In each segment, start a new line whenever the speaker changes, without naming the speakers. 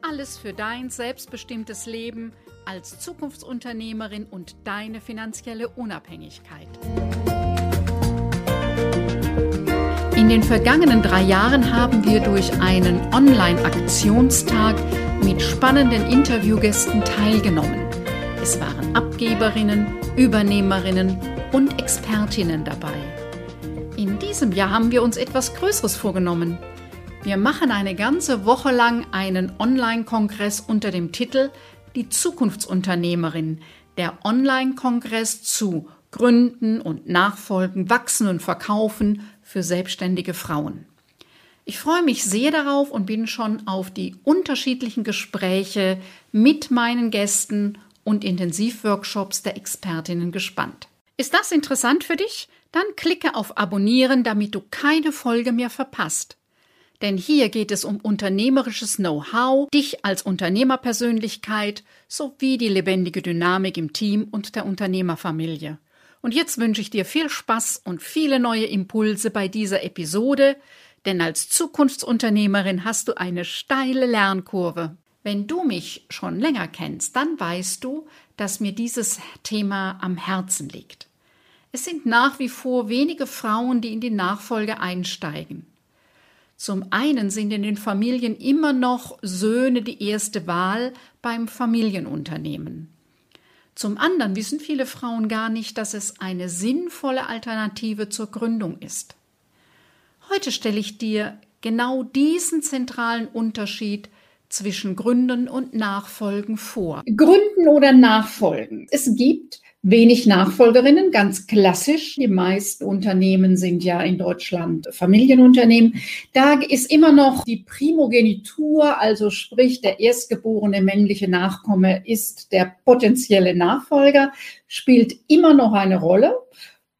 Alles für dein selbstbestimmtes Leben als Zukunftsunternehmerin und deine finanzielle Unabhängigkeit. In den vergangenen drei Jahren haben wir durch einen Online-Aktionstag mit spannenden Interviewgästen teilgenommen. Es waren Abgeberinnen, Übernehmerinnen und Expertinnen dabei. In diesem Jahr haben wir uns etwas Größeres vorgenommen. Wir machen eine ganze Woche lang einen Online-Kongress unter dem Titel Die Zukunftsunternehmerin, der Online-Kongress zu Gründen und Nachfolgen, Wachsen und Verkaufen für selbstständige Frauen. Ich freue mich sehr darauf und bin schon auf die unterschiedlichen Gespräche mit meinen Gästen und Intensivworkshops der Expertinnen gespannt. Ist das interessant für dich? Dann klicke auf Abonnieren, damit du keine Folge mehr verpasst. Denn hier geht es um unternehmerisches Know-how, dich als Unternehmerpersönlichkeit sowie die lebendige Dynamik im Team und der Unternehmerfamilie. Und jetzt wünsche ich dir viel Spaß und viele neue Impulse bei dieser Episode, denn als Zukunftsunternehmerin hast du eine steile Lernkurve. Wenn du mich schon länger kennst, dann weißt du, dass mir dieses Thema am Herzen liegt. Es sind nach wie vor wenige Frauen, die in die Nachfolge einsteigen. Zum einen sind in den Familien immer noch Söhne die erste Wahl beim Familienunternehmen. Zum anderen wissen viele Frauen gar nicht, dass es eine sinnvolle Alternative zur Gründung ist. Heute stelle ich dir genau diesen zentralen Unterschied zwischen Gründen und Nachfolgen vor. Gründen oder Nachfolgen. Es gibt wenig Nachfolgerinnen, ganz klassisch. Die meisten Unternehmen sind ja in Deutschland Familienunternehmen. Da ist immer noch die Primogenitur, also sprich der erstgeborene männliche Nachkomme ist der potenzielle Nachfolger, spielt immer noch eine Rolle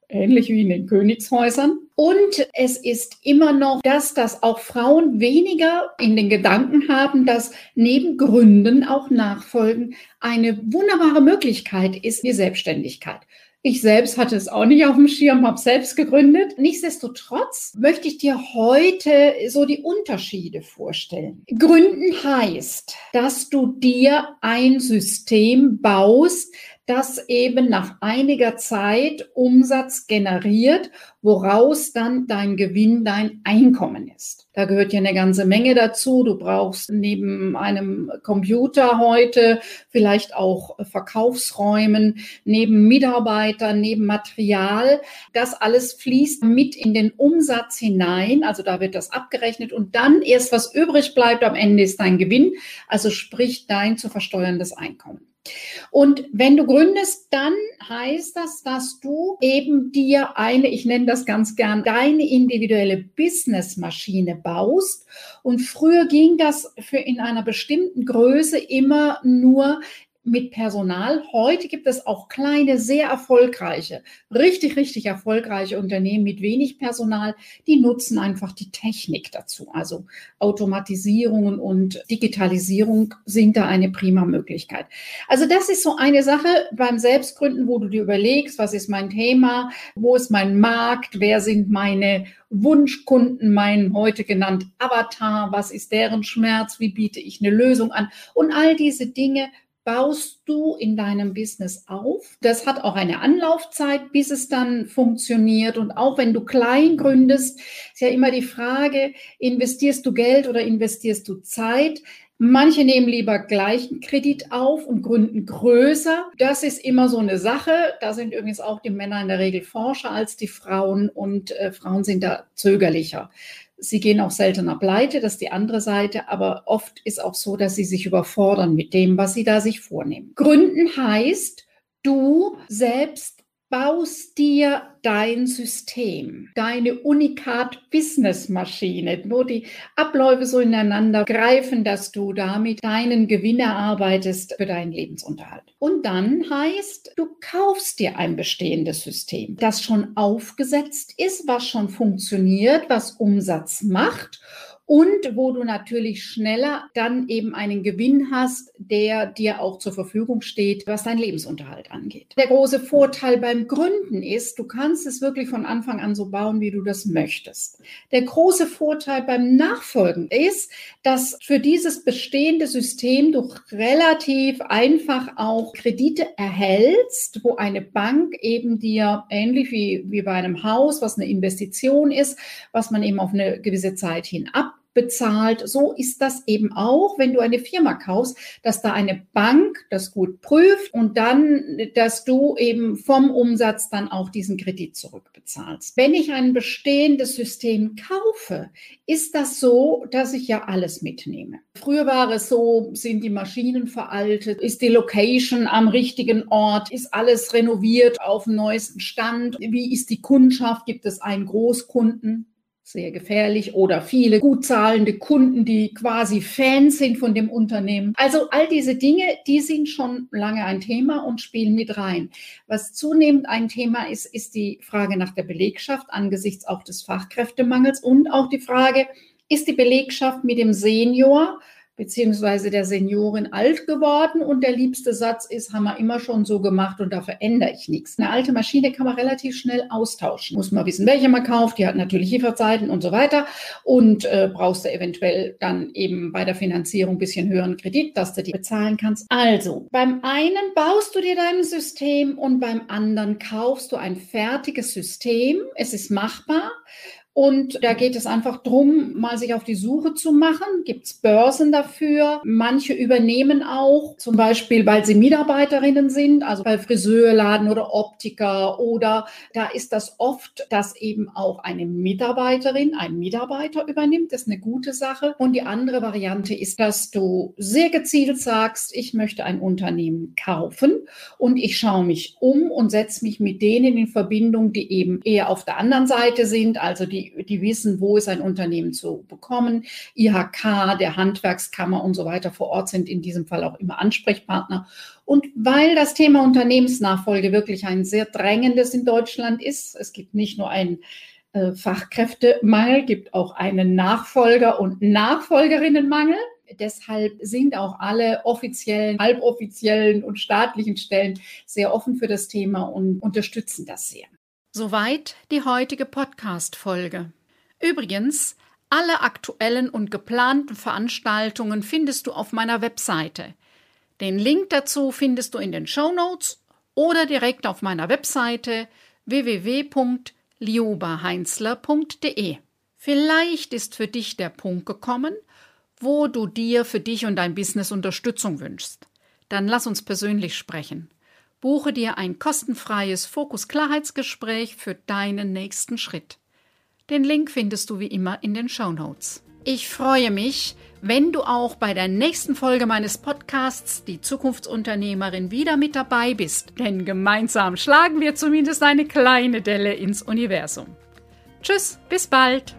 ähnlich wie in den Königshäusern. Und es ist immer noch das, dass auch Frauen weniger in den Gedanken haben, dass neben Gründen auch Nachfolgen eine wunderbare Möglichkeit ist, die Selbstständigkeit. Ich selbst hatte es auch nicht auf dem Schirm, habe selbst gegründet. Nichtsdestotrotz möchte ich dir heute so die Unterschiede vorstellen. Gründen heißt, dass du dir ein System baust, das eben nach einiger Zeit Umsatz generiert, woraus dann dein Gewinn, dein Einkommen ist. Da gehört ja eine ganze Menge dazu. Du brauchst neben einem Computer heute vielleicht auch Verkaufsräumen, neben Mitarbeitern, neben Material. Das alles fließt mit in den Umsatz hinein. Also da wird das abgerechnet und dann erst was übrig bleibt am Ende ist dein Gewinn. Also sprich dein zu versteuerndes Einkommen. Und wenn du gründest, dann heißt das, dass du eben dir eine, ich nenne das ganz gern, deine individuelle Businessmaschine baust. Und früher ging das für in einer bestimmten Größe immer nur mit Personal. Heute gibt es auch kleine, sehr erfolgreiche, richtig, richtig erfolgreiche Unternehmen mit wenig Personal, die nutzen einfach die Technik dazu. Also Automatisierung und Digitalisierung sind da eine prima Möglichkeit. Also das ist so eine Sache beim Selbstgründen, wo du dir überlegst, was ist mein Thema, wo ist mein Markt, wer sind meine Wunschkunden, mein heute genannt Avatar, was ist deren Schmerz, wie biete ich eine Lösung an und all diese Dinge baust du in deinem Business auf. Das hat auch eine Anlaufzeit, bis es dann funktioniert. Und auch wenn du klein gründest, ist ja immer die Frage, investierst du Geld oder investierst du Zeit? Manche nehmen lieber gleichen Kredit auf und gründen größer. Das ist immer so eine Sache. Da sind übrigens auch die Männer in der Regel forscher als die Frauen und äh, Frauen sind da zögerlicher. Sie gehen auch seltener pleite, das ist die andere Seite, aber oft ist auch so, dass sie sich überfordern mit dem, was sie da sich vornehmen. Gründen heißt, du selbst baust dir dein System, deine Unikat-Business-Maschine, wo die Abläufe so ineinander greifen, dass du damit deinen Gewinn erarbeitest für deinen Lebensunterhalt. Und dann heißt, du kaufst dir ein bestehendes System, das schon aufgesetzt ist, was schon funktioniert, was Umsatz macht und wo du natürlich schneller dann eben einen Gewinn hast, der dir auch zur Verfügung steht, was dein Lebensunterhalt angeht. Der große Vorteil beim Gründen ist, du kannst es wirklich von Anfang an so bauen, wie du das möchtest. Der große Vorteil beim Nachfolgen ist, dass für dieses bestehende System du relativ einfach auch Kredite erhältst, wo eine Bank eben dir ähnlich wie, wie bei einem Haus, was eine Investition ist, was man eben auf eine gewisse Zeit hin ab bezahlt. So ist das eben auch, wenn du eine Firma kaufst, dass da eine Bank das gut prüft und dann, dass du eben vom Umsatz dann auch diesen Kredit zurückbezahlst. Wenn ich ein bestehendes System kaufe, ist das so, dass ich ja alles mitnehme. Früher war es so, sind die Maschinen veraltet, ist die Location am richtigen Ort, ist alles renoviert auf dem neuesten Stand, wie ist die Kundschaft, gibt es einen Großkunden? Sehr gefährlich oder viele gut zahlende Kunden, die quasi Fans sind von dem Unternehmen. Also all diese Dinge, die sind schon lange ein Thema und spielen mit rein. Was zunehmend ein Thema ist, ist die Frage nach der Belegschaft angesichts auch des Fachkräftemangels und auch die Frage, ist die Belegschaft mit dem Senior beziehungsweise der Seniorin alt geworden und der liebste Satz ist, haben wir immer schon so gemacht und da verändere ich nichts. Eine alte Maschine kann man relativ schnell austauschen. Muss man wissen, welche man kauft, die hat natürlich Lieferzeiten und so weiter und äh, brauchst du eventuell dann eben bei der Finanzierung ein bisschen höheren Kredit, dass du die bezahlen kannst. Also, beim einen baust du dir dein System und beim anderen kaufst du ein fertiges System. Es ist machbar. Und da geht es einfach drum, mal sich auf die Suche zu machen. Gibt es Börsen dafür? Manche übernehmen auch, zum Beispiel, weil sie Mitarbeiterinnen sind, also bei Friseurladen oder Optiker oder da ist das oft, dass eben auch eine Mitarbeiterin, ein Mitarbeiter übernimmt. Das ist eine gute Sache. Und die andere Variante ist, dass du sehr gezielt sagst, ich möchte ein Unternehmen kaufen und ich schaue mich um und setze mich mit denen in Verbindung, die eben eher auf der anderen Seite sind, also die wissen, wo ist ein Unternehmen zu bekommen. IHK, der Handwerkskammer und so weiter vor Ort sind in diesem Fall auch immer Ansprechpartner. Und weil das Thema Unternehmensnachfolge wirklich ein sehr drängendes in Deutschland ist, es gibt nicht nur einen äh, Fachkräftemangel, gibt auch einen Nachfolger- und Nachfolgerinnenmangel. Deshalb sind auch alle offiziellen, halboffiziellen und staatlichen Stellen sehr offen für das Thema und unterstützen das sehr.
Soweit die heutige Podcast-Folge. Übrigens, alle aktuellen und geplanten Veranstaltungen findest du auf meiner Webseite. Den Link dazu findest du in den Show Notes oder direkt auf meiner Webseite www.liobaheinzler.de. Vielleicht ist für dich der Punkt gekommen, wo du dir für dich und dein Business Unterstützung wünschst. Dann lass uns persönlich sprechen. Buche dir ein kostenfreies Fokus-Klarheitsgespräch für deinen nächsten Schritt. Den Link findest du wie immer in den Show Notes. Ich freue mich, wenn du auch bei der nächsten Folge meines Podcasts Die Zukunftsunternehmerin wieder mit dabei bist, denn gemeinsam schlagen wir zumindest eine kleine Delle ins Universum. Tschüss, bis bald!